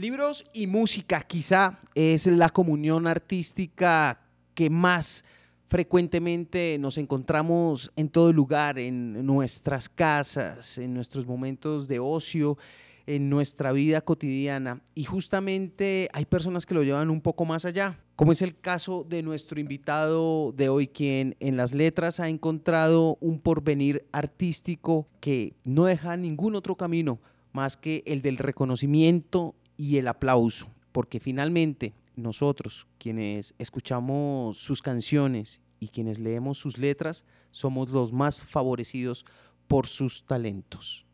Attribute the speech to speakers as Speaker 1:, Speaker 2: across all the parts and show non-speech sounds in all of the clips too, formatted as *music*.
Speaker 1: Libros y música quizá es la comunión artística que más frecuentemente nos encontramos en todo lugar, en nuestras casas, en nuestros momentos de ocio, en nuestra vida cotidiana. Y justamente hay personas que lo llevan un poco más allá, como es el caso de nuestro invitado de hoy, quien en las letras ha encontrado un porvenir artístico que no deja ningún otro camino más que el del reconocimiento y el aplauso, porque finalmente nosotros, quienes escuchamos sus canciones y quienes leemos sus letras, somos los más favorecidos por sus talentos.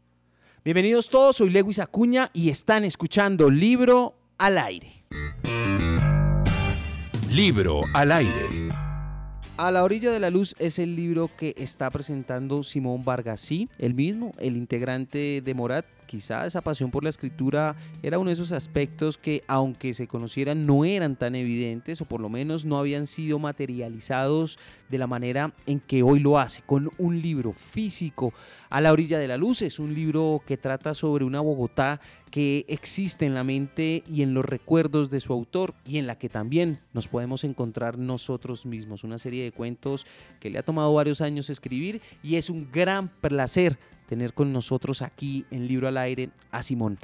Speaker 1: Bienvenidos todos, soy Lewis Acuña y están escuchando Libro al Aire.
Speaker 2: Libro al Aire.
Speaker 1: A la orilla de la luz es el libro que está presentando Simón Vargas, sí, el mismo, el integrante de Morat, quizá esa pasión por la escritura era uno de esos aspectos que aunque se conocieran no eran tan evidentes o por lo menos no habían sido materializados de la manera en que hoy lo hace, con un libro físico a la orilla de la luz. Es un libro que trata sobre una Bogotá que existe en la mente y en los recuerdos de su autor y en la que también nos podemos encontrar nosotros mismos. Una serie de cuentos que le ha tomado varios años escribir y es un gran placer tener con nosotros aquí en Libro al Aire a Simón.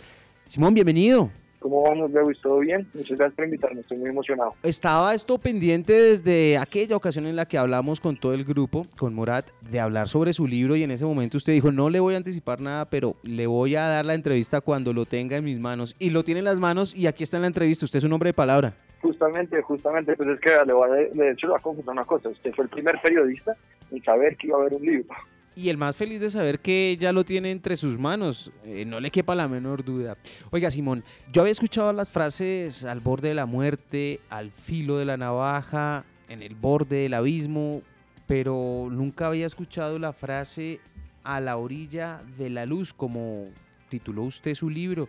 Speaker 1: Simón, bienvenido.
Speaker 3: ¿Cómo vamos, Lewis? ¿Todo bien? Muchas gracias por invitarme, estoy muy emocionado.
Speaker 1: Estaba esto pendiente desde aquella ocasión en la que hablamos con todo el grupo, con Morat, de hablar sobre su libro y en ese momento usted dijo, no le voy a anticipar nada, pero le voy a dar la entrevista cuando lo tenga en mis manos. Y lo tiene en las manos y aquí está en la entrevista, usted es un hombre de palabra.
Speaker 3: Justamente, justamente, pues es que le voy a, de hecho le voy a confesar una cosa, usted fue el primer periodista en saber que iba a haber un libro
Speaker 1: y el más feliz de saber que ya lo tiene entre sus manos. Eh, no le quepa la menor duda. Oiga, Simón, yo había escuchado las frases al borde de la muerte, al filo de la navaja, en el borde del abismo, pero nunca había escuchado la frase a la orilla de la luz, como tituló usted su libro.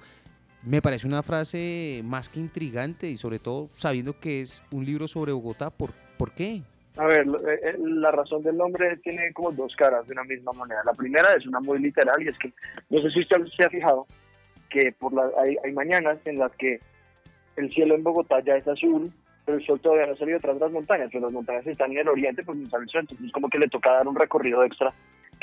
Speaker 1: Me parece una frase más que intrigante y sobre todo sabiendo que es un libro sobre Bogotá. ¿Por, ¿por qué?
Speaker 3: A ver, eh, eh, la razón del nombre tiene como dos caras de una misma moneda. La primera es una muy literal y es que, no sé si usted se ha fijado, que por la, hay, hay mañanas en las que el cielo en Bogotá ya es azul, pero el sol todavía no ha salido tras las montañas, pero las montañas están en el oriente, pues no sale el sol, entonces como que le toca dar un recorrido extra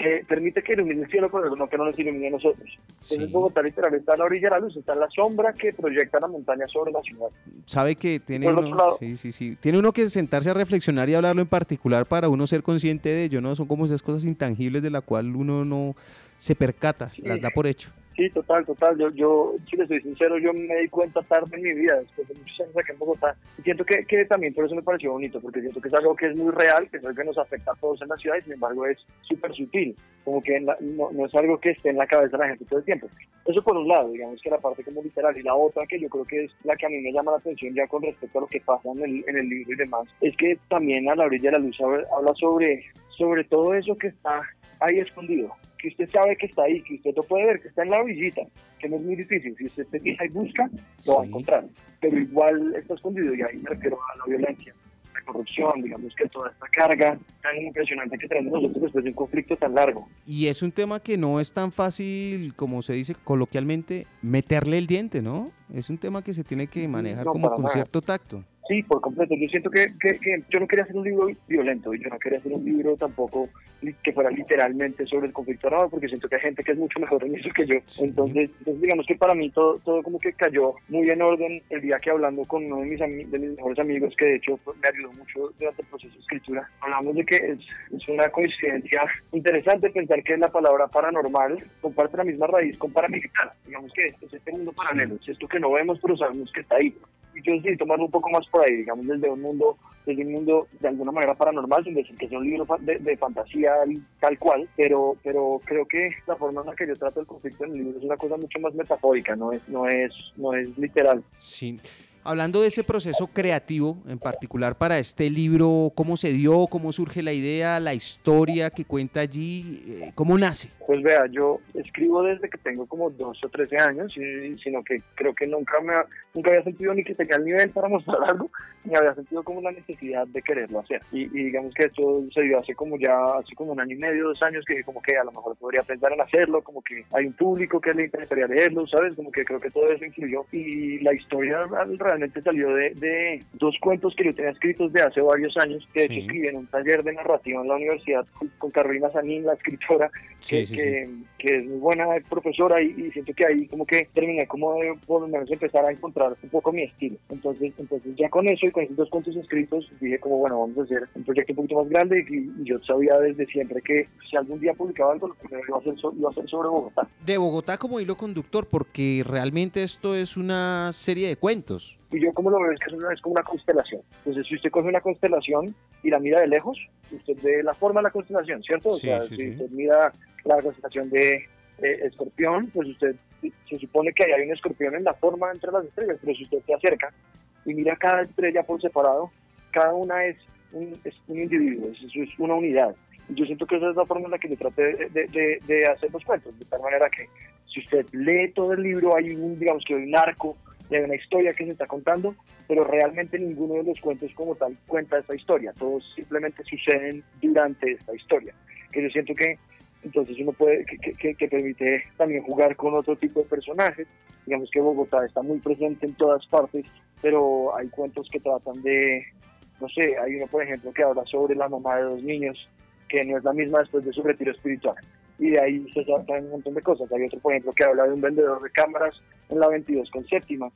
Speaker 3: que permite que ilumine el cielo, pero no que no nos ilumine a nosotros. Entonces Bogotá literal está a la orilla de la luz, está en la sombra que proyecta la montaña sobre la ciudad.
Speaker 1: Sabe que tiene uno, sí, sí, sí. tiene uno que sentarse a reflexionar y hablarlo en particular para uno ser consciente de ello, ¿no? Son como esas cosas intangibles de la cual uno no se percata, las da por hecho.
Speaker 3: Sí, total, total. Yo, yo, si le soy sincero, yo me di cuenta tarde en mi vida, después de muchos años aquí en Bogotá. Y siento que, que también por eso me pareció bonito, porque siento que es algo que es muy real, que es algo que nos afecta a todos en la ciudad y sin embargo es súper sutil. Como que no, no, es algo que esté en la cabeza de la gente todo el tiempo. Eso por un lado, digamos que la parte como literal. Y la otra que yo creo que es la que a mí me llama la atención ya con respecto a lo que pasa en el, en el libro y demás, es que también a la orilla de la luz habla sobre, sobre todo eso que está ahí escondido que usted sabe que está ahí, que usted lo puede ver, que está en la orillita, que no es muy difícil. Si usted se fija y busca, lo va a encontrar. Pero igual está escondido y ahí me refiero a la violencia, la corrupción, digamos que toda esta carga tan impresionante que tenemos nosotros después de un conflicto tan largo.
Speaker 1: Y es un tema que no es tan fácil, como se dice coloquialmente, meterle el diente, ¿no? Es un tema que se tiene que manejar como con cierto tacto.
Speaker 3: Sí, por completo. Yo siento que, que, yo no quería hacer un libro violento, y yo no quería hacer un libro tampoco que fuera literalmente sobre el conflicto armado, porque siento que hay gente que es mucho mejor en eso que yo. Entonces, digamos que para mí todo, todo como que cayó muy en orden el día que hablando con uno de mis, de mis mejores amigos, que de hecho pues, me ayudó mucho durante el proceso de escritura, hablamos de que es, es una coincidencia interesante pensar que la palabra paranormal comparte la misma raíz con paramilitar. Digamos que es este mundo paralelo, es esto que no vemos, pero sabemos que está ahí yo sí tomarlo un poco más por ahí, digamos, desde un mundo, desde un mundo de alguna manera paranormal, sin decir que sea un libro de, de, fantasía tal cual, pero, pero creo que la forma en la que yo trato el conflicto en el libro es una cosa mucho más metafórica, no es, no es, no es literal.
Speaker 1: Sí. Hablando de ese proceso creativo, en particular para este libro, ¿cómo se dio? ¿Cómo surge la idea, la historia que cuenta allí? Eh, ¿Cómo nace?
Speaker 3: Pues vea, yo escribo desde que tengo como 12 o 13 años, sino que creo que nunca, me, nunca había sentido ni que tenía el nivel para *laughs* mostrar algo, ni había sentido como la necesidad de quererlo hacer. Y, digamos que esto se dio hace como ya, hace como un año y medio, dos años, que como que a lo mejor podría pensar en hacerlo, como que hay un público que le interesaría leerlo, ¿sabes? Como que creo que todo eso influyó. Y la historia realmente salió de, dos cuentos que yo tenía escritos de hace varios años, que de hecho escribí en un taller de narrativa en la universidad con Carolina Sanín, la escritora, que, que, es muy buena profesora y, siento que ahí como que terminé como de por lo menos empezar a encontrar un poco mi estilo. Entonces, entonces ya con eso y con esos dos cuentos escritos dije como bueno, vamos a hacer un proyecto un poquito más grande y, yo sabía desde siempre que si algún día publicaba algo, lo primero iba a hacer, iba a hacer sobre Bogotá.
Speaker 1: De Bogotá como hilo conductor, porque realmente esto es una serie de cuentos.
Speaker 3: Y yo como lo veo es que es como una constelación. Entonces, si usted coge una constelación y la mira de lejos, usted ve la forma de la constelación, ¿cierto? o sea, si usted mira la constelación de escorpión, pues usted se supone que hay un escorpión en la forma entre las estrellas, pero si usted se acerca y mira cada estrella por separado, cada una es un, individuo, es, es una unidad. Yo siento que esa es la forma en la que yo traté de, de, hacer los cuentos, de tal manera que si usted lee todo el libro, hay un, digamos que hay un arco de una historia que se está contando, pero realmente ninguno de los cuentos como tal cuenta esa historia, todos simplemente suceden durante esta historia. Que yo siento que entonces uno puede, que, que, permite también jugar con otro tipo de personajes. Digamos que Bogotá está muy presente en todas partes, pero hay cuentos que tratan de, no sé, hay uno por ejemplo que habla sobre la mamá de dos niños, que no es la misma después de su retiro espiritual. Y de ahí se tratan un montón de cosas. Hay otro, por ejemplo, que habla de un vendedor de cámaras en la 22 con séptima,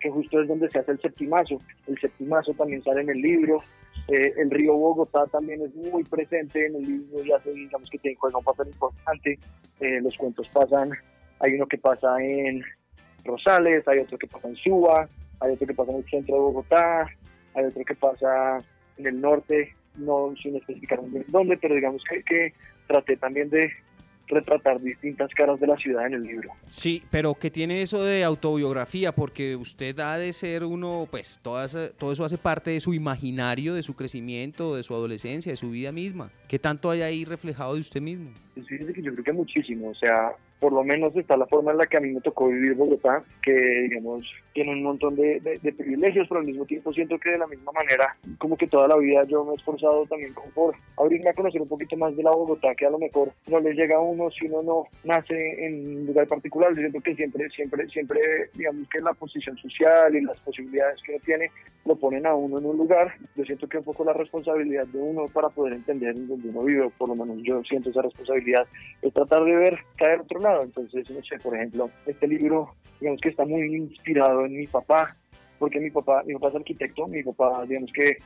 Speaker 3: que justo es donde se hace el septimazo. El septimazo también sale en el libro. Eh, el río Bogotá también es muy presente en el libro, ya se digamos que tiene, un papel importante. Eh, los cuentos pasan, hay uno que pasa en Rosales, hay otro que pasa en Suba, hay otro que pasa en el centro de Bogotá, hay otro que pasa en el norte, no sin especificar dónde, pero digamos que, que traté también de retratar distintas caras de la ciudad en el libro.
Speaker 1: Sí, pero ¿qué tiene eso de autobiografía? Porque usted ha de ser uno, pues todo eso hace parte de su imaginario, de su crecimiento, de su adolescencia, de su vida misma. ¿Qué tanto hay ahí reflejado de usted mismo?
Speaker 3: Pues fíjese que yo creo que muchísimo, o sea, por lo menos está la forma en la que a mí me tocó vivir Bogotá, que digamos tiene un montón de, privilegios, pero al mismo tiempo siento que de la misma manera, como que toda la vida yo me he esforzado también por abrirme a conocer un poquito más de la Bogotá, que a lo mejor no le llega a uno si uno no nace en un lugar particular. Yo siento que siempre, siempre, siempre, digamos que la posición social y las posibilidades que uno tiene lo ponen a uno en un lugar. Yo siento que un poco la responsabilidad de uno para poder entender en donde uno vive, por lo menos yo siento esa responsabilidad, es tratar de ver caer otro lado entonces, no sé, por ejemplo, este libro, digamos que está muy inspirado en mi papá, porque mi papá, mi papá es arquitecto, mi papá, digamos que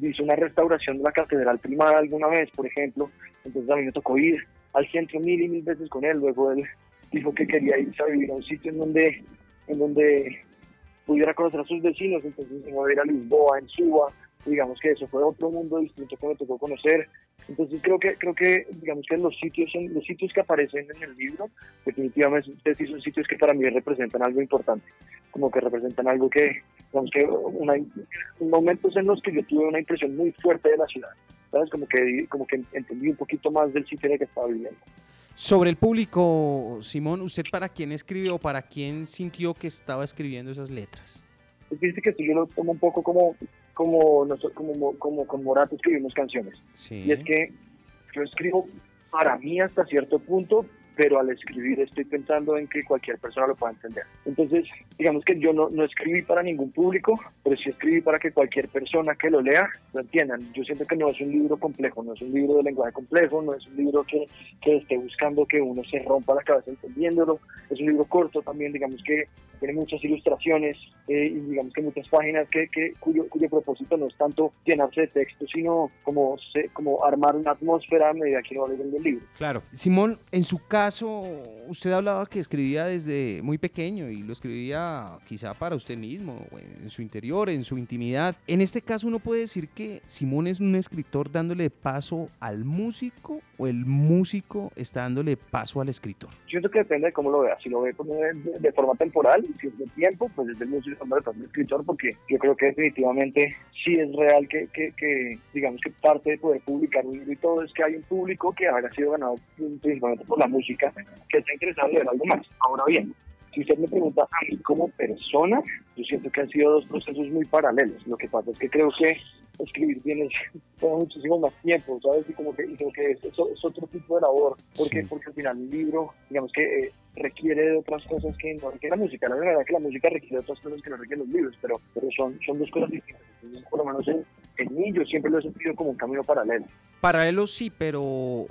Speaker 3: hizo una restauración de la Catedral Primada alguna vez, por ejemplo, entonces a mí me tocó ir al centro mil y mil veces con él, luego él dijo que quería irse a vivir a un sitio en donde, en donde pudiera conocer a sus vecinos, entonces me voy a ir a Lisboa, en Suba, digamos que eso fue otro mundo distinto que me tocó conocer, entonces creo que creo que digamos que los sitios son los sitios que aparecen en el libro definitivamente sí son sitios que para mí representan algo importante, como que representan algo que digamos que una, momentos en los que yo tuve una impresión muy fuerte de la ciudad, sabes como que como que entendí un poquito más del sitio en el que estaba viviendo.
Speaker 1: Sobre el público, Simón, ¿usted para quién escribió o para quién sintió que estaba escribiendo esas letras?
Speaker 3: Pues dice que yo lo tomo un poco como como, nosotros, como, como con Morato escribimos canciones. Y es que yo escribo para mí hasta cierto punto, pero al escribir estoy pensando en que cualquier persona lo pueda entender. Entonces, digamos que yo no, no escribí para ningún público, pero sí escribí para que cualquier persona que lo lea lo entiendan. Yo siento que no es un libro complejo, no es un libro de lenguaje complejo, no es un libro que, que esté buscando que uno se rompa la cabeza entendiéndolo. Es un libro corto también, digamos que tiene muchas ilustraciones eh, y digamos que muchas páginas que, que cuyo, cuyo propósito no es tanto llenarse de texto, sino como, como armar una atmósfera a medida que uno va leyendo el libro.
Speaker 1: Claro. Simón, en su caso, usted hablaba que escribía desde muy pequeño y lo escribía quizá para usted mismo, en su interior, en su intimidad. En este caso uno puede decir que Simón es un escritor dándole paso al músico o el músico está dándole paso al escritor.
Speaker 3: Yo siento que depende de cómo lo vea. Si lo ve de, forma temporal, si es de tiempo, pues es el músico paso al escritor, porque yo creo que definitivamente sí es real que, que, digamos que parte de poder publicar un libro y todo es que hay un público que haya sido ganado principalmente por la música, que está interesado en algo más. Ahora bien, si usted me pregunta a mí como persona, yo siento que han sido dos procesos muy paralelos. Lo que pasa es que creo que escribir tiene *laughs* muchísimo más tiempo, ¿sabes? Y como que, creo que es, otro tipo de labor, porque, porque al final un libro, digamos que eh, requiere de otras cosas que no requiere la música. La verdad es que la música requiere de otras cosas que no requieren los libros, pero, pero son, son dos cosas distintas. Por lo menos en, en mí yo siempre lo he sentido como un camino paralelo.
Speaker 1: Paralelo sí, pero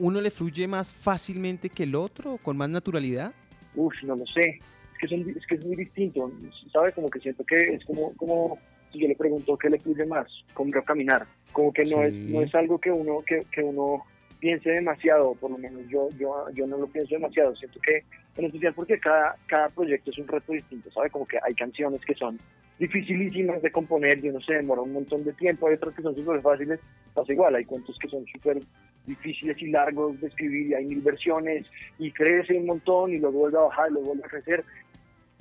Speaker 1: ¿uno le fluye más fácilmente que el otro, con más naturalidad?
Speaker 3: Uf, no lo sé. Es que, es que es muy distinto. ¿Sabe? Como que siento que es como, como si yo le pregunto qué le fluye más, cómo caminar. Como que no, es, no es algo que uno, que, que uno piense demasiado, por lo menos yo, yo, yo no lo pienso demasiado. Siento que, en especial porque cada, cada proyecto es un reto distinto, ¿sabe? Como que hay canciones que son dificilísimas de componer y uno se demora un montón de tiempo, hay otras que son súper fáciles, pasa igual, hay cuentos que son súper difíciles y largos de escribir y hay mil versiones y crece un montón y luego vuelve a bajar y luego vuelve a crecer.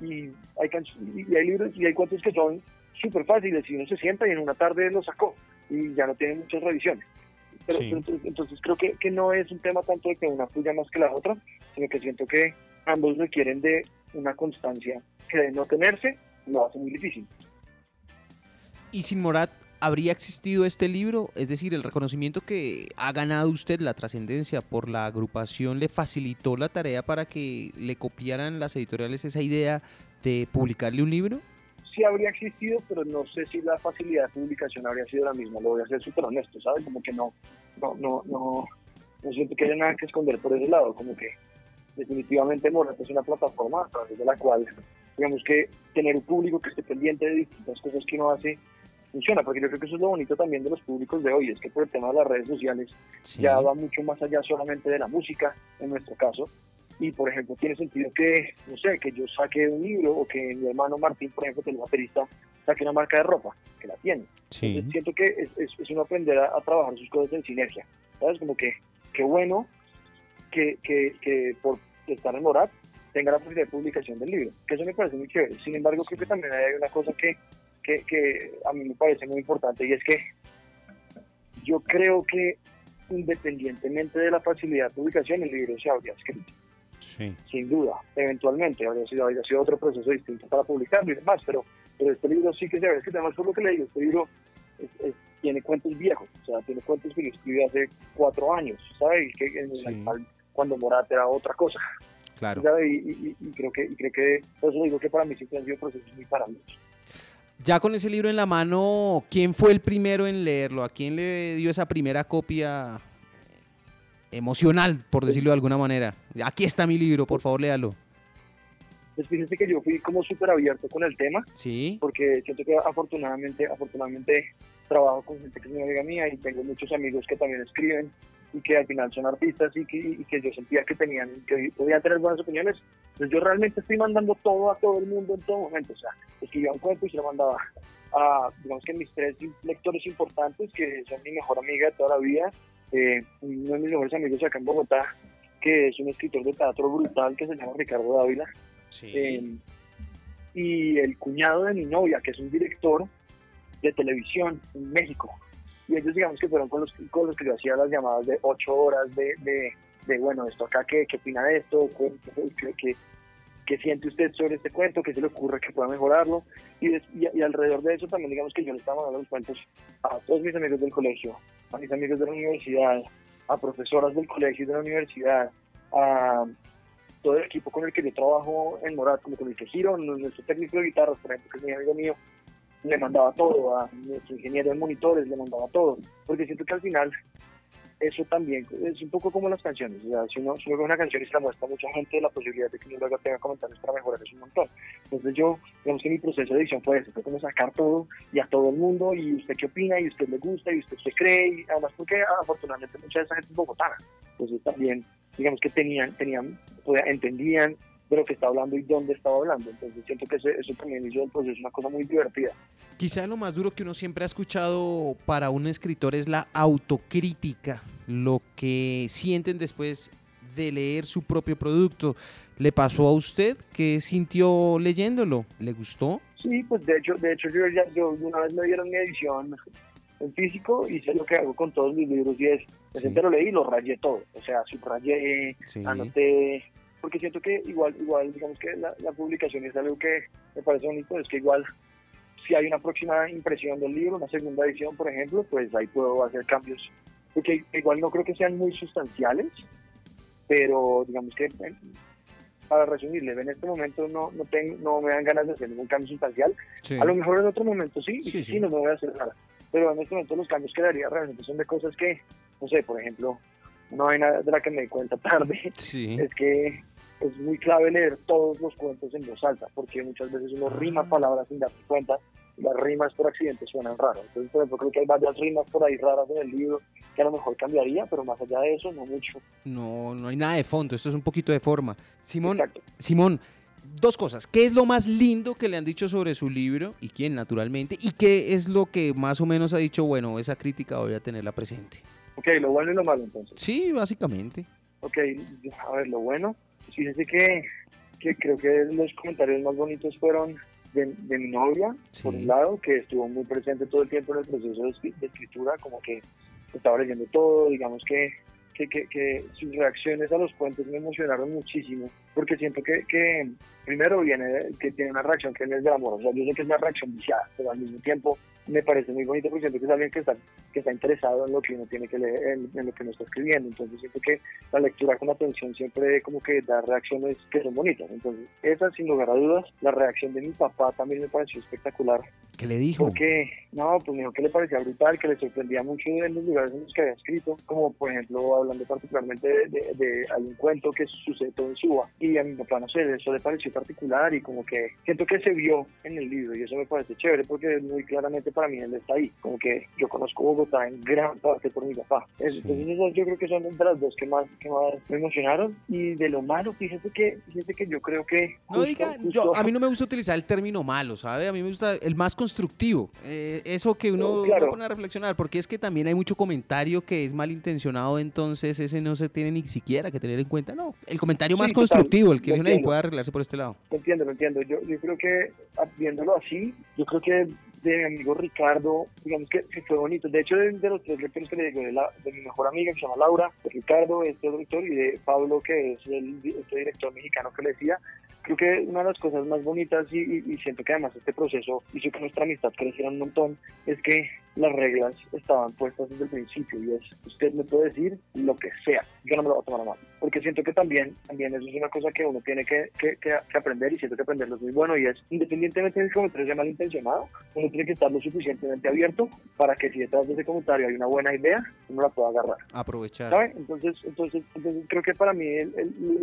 Speaker 3: Y hay, y hay libros y hay cuentos que son súper fáciles y uno se sienta y en una tarde lo sacó y ya no tiene muchas revisiones. Pero, entonces, creo que, que, no es un tema tanto de que una fluya más que la otra, sino que siento que ambos requieren de una constancia que de no tenerse lo hace muy difícil.
Speaker 1: Y sin Morat, ¿habría existido este libro? Es decir, el reconocimiento que ha ganado usted, la trascendencia por la agrupación, ¿le facilitó la tarea para que le copiaran las editoriales esa idea de publicarle un libro?
Speaker 3: sí habría existido, pero no sé si la facilidad de publicación habría sido la misma. Lo voy a ser súper honesto, ¿sabes? Como que no, no, no, no, no siento que haya nada que esconder por ese lado. Como que definitivamente Morat es una plataforma a través de la cual, digamos que tener un público que esté pendiente de distintas cosas que uno hace funciona, porque yo creo que eso es lo bonito también de los públicos de hoy, es que por el tema de las redes sociales ya va mucho más allá solamente de la música, en nuestro caso, y por ejemplo tiene sentido que, no sé, que yo saque un libro o que mi hermano Martín, por ejemplo, que es baterista, saque una marca de ropa, que la tiene. siento que es, es, uno aprender a, trabajar sus cosas en sinergia, ¿sabes? Como que, qué bueno que, que, que por estar en Morat tenga la posibilidad de publicación del libro, que eso me parece muy chévere. Sin embargo, creo que también hay una cosa que, que, que a mí me parece muy importante y es que yo creo que independientemente de la facilidad de publicación, el libro se habría escrito. Sin duda, eventualmente habría sido, habría sido otro proceso distinto para publicarlo y demás, pero, pero este libro sí que se ve, es que además por lo que le digo, este libro tiene cuentos viejos, o sea, tiene cuentos que yo escribí hace cuatro años, ¿sabes? Que cuando Morat era otra cosa.
Speaker 1: Claro.
Speaker 3: Y, creo que, y creo que, por eso digo que para mí siempre han sido procesos muy paralelos.
Speaker 1: Ya con ese libro en la mano, ¿quién fue el primero en leerlo? ¿A quién le dio esa primera copia emocional, por decirlo de alguna manera. Aquí está mi libro, por favor, léalo.
Speaker 3: Pues fíjense que yo fui como súper abierto con el tema.
Speaker 1: Sí.
Speaker 3: Porque siento que afortunadamente, afortunadamente trabajo con gente que es muy amiga mía y tengo muchos amigos que también escriben y que al final son artistas y que, que yo sentía que tenían, que podían tener buenas opiniones. Pues yo realmente estoy mandando todo a todo el mundo en todo momento. O sea, escribía un cuento y se lo mandaba a, digamos que mis tres lectores importantes, que son mi mejor amiga de toda la vida, eh, uno de mis mejores amigos acá en Bogotá, que es un escritor de teatro brutal que se llama Ricardo Dávila. Eh, y el cuñado de mi novia, que es un director de televisión en México. Y ellos, digamos que fueron con los, con los que yo hacía las llamadas de ocho horas de, de, bueno, esto acá, ¿qué, qué opina de esto? ¿Qué, qué, qué siente usted sobre este cuento? ¿Qué se le ocurre que pueda mejorarlo? Y, y, alrededor de eso también, digamos que yo le estaba dando los cuentos a todos mis amigos del colegio, a mis amigos de la universidad, a profesoras del colegio y de la universidad, a todo el equipo con el que yo trabajo en Morat, como con el que giro, nuestro técnico de guitarras, por ejemplo, que es mi amigo mío, le mandaba todo, a nuestro ingeniero de monitores le mandaba todo, porque siento que al final eso también es un poco como las canciones. O sea, si uno sube una canción y se la muestra a mucha gente, la posibilidad de que uno luego tenga comentarios para mejorar es un montón. Entonces yo, digamos que mi proceso de edición fue ese, fue como sacar todo y a todo el mundo, y usted qué opina, y usted le gusta, y usted se cree, y además porque afortunadamente mucha de esa gente es bogotana. Entonces también, digamos que tenían, tenían, entendían de lo que está hablando y dónde estaba hablando. Entonces siento que eso también hizo el proceso una cosa muy divertida.
Speaker 1: Quizá lo más duro que uno siempre ha escuchado para un escritor es la autocrítica, lo que sienten después de leer su propio producto. ¿Le pasó a usted? ¿Qué sintió leyéndolo? ¿Le gustó?
Speaker 3: Sí, pues de hecho, de hecho yo, ya, yo una vez me dieron mi edición en físico y sé lo que hago con todos mis libros y es, sí. lo leí y lo rayé todo, o sea, subrayé, anoté, porque siento que igual, igual digamos que la, publicación es algo que me parece bonito, es que igual si hay una próxima impresión del libro, una segunda edición, por ejemplo, pues ahí puedo hacer cambios, porque igual no creo que sean muy sustanciales, pero digamos que para resumirle, en este momento no, no, tengo, no me dan ganas de hacer ningún cambio sustancial. A lo mejor en otro momento sí, sí, sí, no me voy a hacer nada. Pero en este momento los cambios que daría realmente son de cosas que, no sé, por ejemplo, una vaina de la que me di cuenta tarde *laughs* es que es muy clave leer todos los cuentos en voz alta, porque muchas veces uno rima ah. palabras sin darse cuenta las rimas por accidente suenan raras. Entonces, por ejemplo, creo que hay varias rimas por ahí raras en el libro que a lo mejor cambiaría, pero más allá de eso, no mucho.
Speaker 1: No, no hay nada de fondo, esto es un poquito de forma. Simón, Simón, dos cosas. ¿Qué es lo más lindo que le han dicho sobre su libro y quién, naturalmente? ¿Y qué es lo que más o menos ha dicho, bueno, esa crítica voy a tenerla presente?
Speaker 3: Ok, lo bueno y lo malo entonces.
Speaker 1: Sí, básicamente.
Speaker 3: Ok, a ver, lo bueno. Fíjese que, que creo que los comentarios más bonitos fueron de, mi novia, por un lado, que estuvo muy presente todo el tiempo en el proceso de, escritura, como que estaba leyendo todo, digamos que, que, que, sus reacciones a los puentes me emocionaron muchísimo, porque siento que, que primero viene que tiene una reacción que no es del amor, o sea, yo sé que es una reacción viciada, pero al mismo tiempo me parece muy bonito porque siento que es alguien que está, que está interesado en lo que uno tiene que leer, en, lo que uno está escribiendo. Entonces siento que la lectura con atención siempre como que da reacciones que son bonitas. Entonces esa sin lugar a dudas, la reacción de mi papá también me pareció espectacular.
Speaker 1: ¿Qué le dijo?
Speaker 3: Porque, no, pues me dijo que le parecía brutal, que le sorprendía mucho en los lugares en los que había escrito, como por ejemplo hablando particularmente de, de, hay un cuento que sucede todo en Suba y a mi papá, no sé, eso le pareció particular y como que siento que se vio en el libro y eso me parece chévere porque muy claramente para mí él está ahí. Como que yo conozco Bogotá en gran parte por mi papá. Entonces yo creo que son de las dos que más, que más me emocionaron. Y de lo malo, fíjate que, fíjate que yo creo que...
Speaker 1: no diga, yo, a mí no me gusta utilizar el término malo, ¿sabe? A mí me gusta el más constructivo. Eh, eso que uno, no, pone a reflexionar, porque es que también hay mucho comentario que es malintencionado, entonces ese no se tiene ni siquiera que tener en cuenta. No, el comentario más constructivo, el que uno puede arreglarse por este lado.
Speaker 3: entiendo, lo entiendo. Yo, yo creo que viéndolo así, yo creo que de mi amigo Ricardo, digamos que, fue bonito. De hecho, de, los tres lectores que le digo, de, la, de, mi mejor amiga que se llama Laura, de Ricardo, este director, y de Pablo, que es el este director mexicano que le decía, creo que una de las cosas más bonitas y, y, siento que además este proceso hizo que nuestra amistad creciera un montón, es que las reglas estaban puestas desde el principio y es, usted me puede decir lo que sea, yo no me lo voy a tomar a mal, porque siento que también, también eso es una cosa que uno tiene que, que, que, aprender y siento que aprenderlo es muy bueno y es, independientemente de que el comentario sea malintencionado, uno tiene que estar lo suficientemente abierto para que si detrás de ese comentario hay una buena idea, uno la pueda agarrar.
Speaker 1: Aprovechar.
Speaker 3: Entonces, entonces, entonces creo que para mí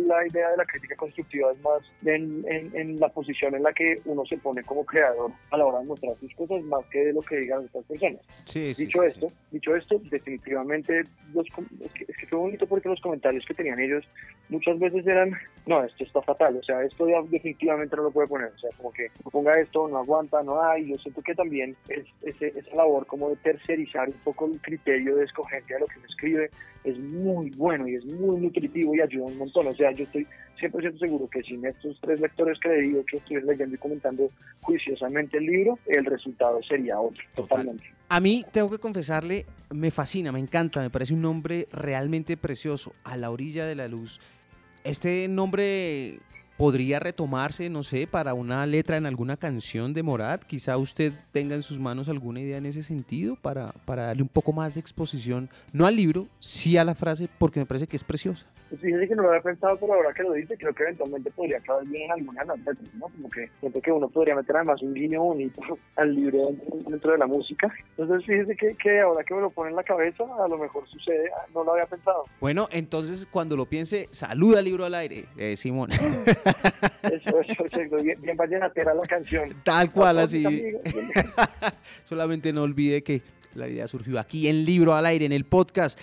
Speaker 3: la idea de la crítica constructiva es más en, en, la posición en la que uno se pone como creador a la hora de mostrar sus cosas más que de lo que digan otras personas.
Speaker 1: Sí,
Speaker 3: dicho esto, dicho esto, definitivamente los, es, que, es que fue bonito porque los comentarios que tenían ellos muchas veces eran, no, esto está fatal, o sea, esto ya definitivamente no lo puede poner, o sea, como que ponga esto, no aguanta, no hay, yo siento que también es, esa labor como de tercerizar un poco el criterio de escogencia de lo que se escribe es muy bueno y es muy nutritivo y ayuda un montón, o sea, yo estoy 100% seguro que sin estos tres lectores que le digo que estoy leyendo y comentando juiciosamente el libro, el resultado sería otro, totalmente.
Speaker 1: A mí, tengo que confesarle, me fascina, me encanta, me parece un nombre realmente precioso, a la orilla de la luz. Este nombre podría retomarse, no sé, para una letra en alguna canción de Morat. Quizá usted tenga en sus manos alguna idea en ese sentido para, para darle un poco más de exposición, no al libro, sí a la frase, porque me parece que es preciosa.
Speaker 3: Pues fíjese que no lo había pensado, pero ahora que lo dice, creo que eventualmente podría acabar bien en alguna de las letras, ¿no? Como que siento que uno podría meter además un guiño bonito *laughs* al libro dentro, de la música. Entonces fíjese que, que, ahora que me lo pone en la cabeza, a lo mejor sucede, no lo había pensado.
Speaker 1: Bueno, entonces cuando lo piense, saluda al libro al aire, eh, Simón. *laughs*
Speaker 3: Eso, eso, eso, bien, bien vallenatera la canción.
Speaker 1: Tal cual, así. *laughs* Solamente no olvide que la idea surgió aquí en Libro al Aire, en el podcast.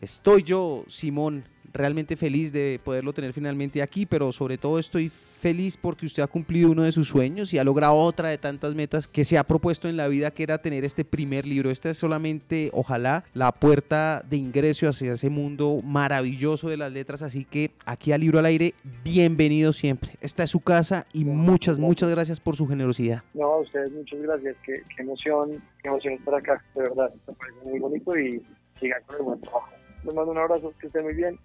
Speaker 1: Estoy yo, Simón, realmente feliz de poderlo tener finalmente aquí, pero sobre todo estoy feliz porque usted ha cumplido uno de sus sueños y ha logrado otra de tantas metas que se ha propuesto en la vida, que era tener este primer libro. Este es solamente, ojalá, la puerta de ingreso hacia ese mundo maravilloso de las letras, así que aquí a Libro al Aire, bienvenido siempre. Esta es su casa y muchas, muchas gracias por su generosidad.
Speaker 3: No, a ustedes muchas gracias, qué, emoción, qué emoción estar acá, de verdad, me parece muy bonito y sigan con el buen trabajo. Les mando un abrazo, que estén muy bien.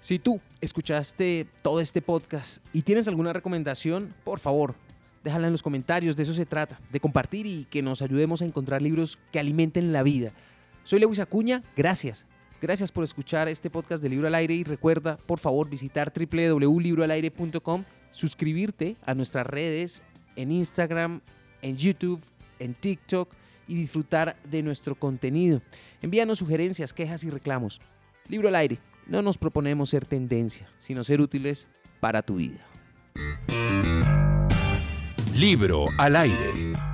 Speaker 1: Si tú escuchaste todo este podcast y tienes alguna recomendación, por favor, déjala en los comentarios. De eso se trata, de compartir y que nos ayudemos a encontrar libros que alimenten la vida. Soy Lewis Acuña, gracias. Gracias por escuchar este podcast de Libro al Aire y recuerda, por favor, visitar www.libroalaire.com, suscribirte a nuestras redes en Instagram, en YouTube, en TikTok y disfrutar de nuestro contenido. Envíanos sugerencias, quejas y reclamos. Libro al aire. No nos proponemos ser tendencia, sino ser útiles para tu vida.
Speaker 2: Libro al aire.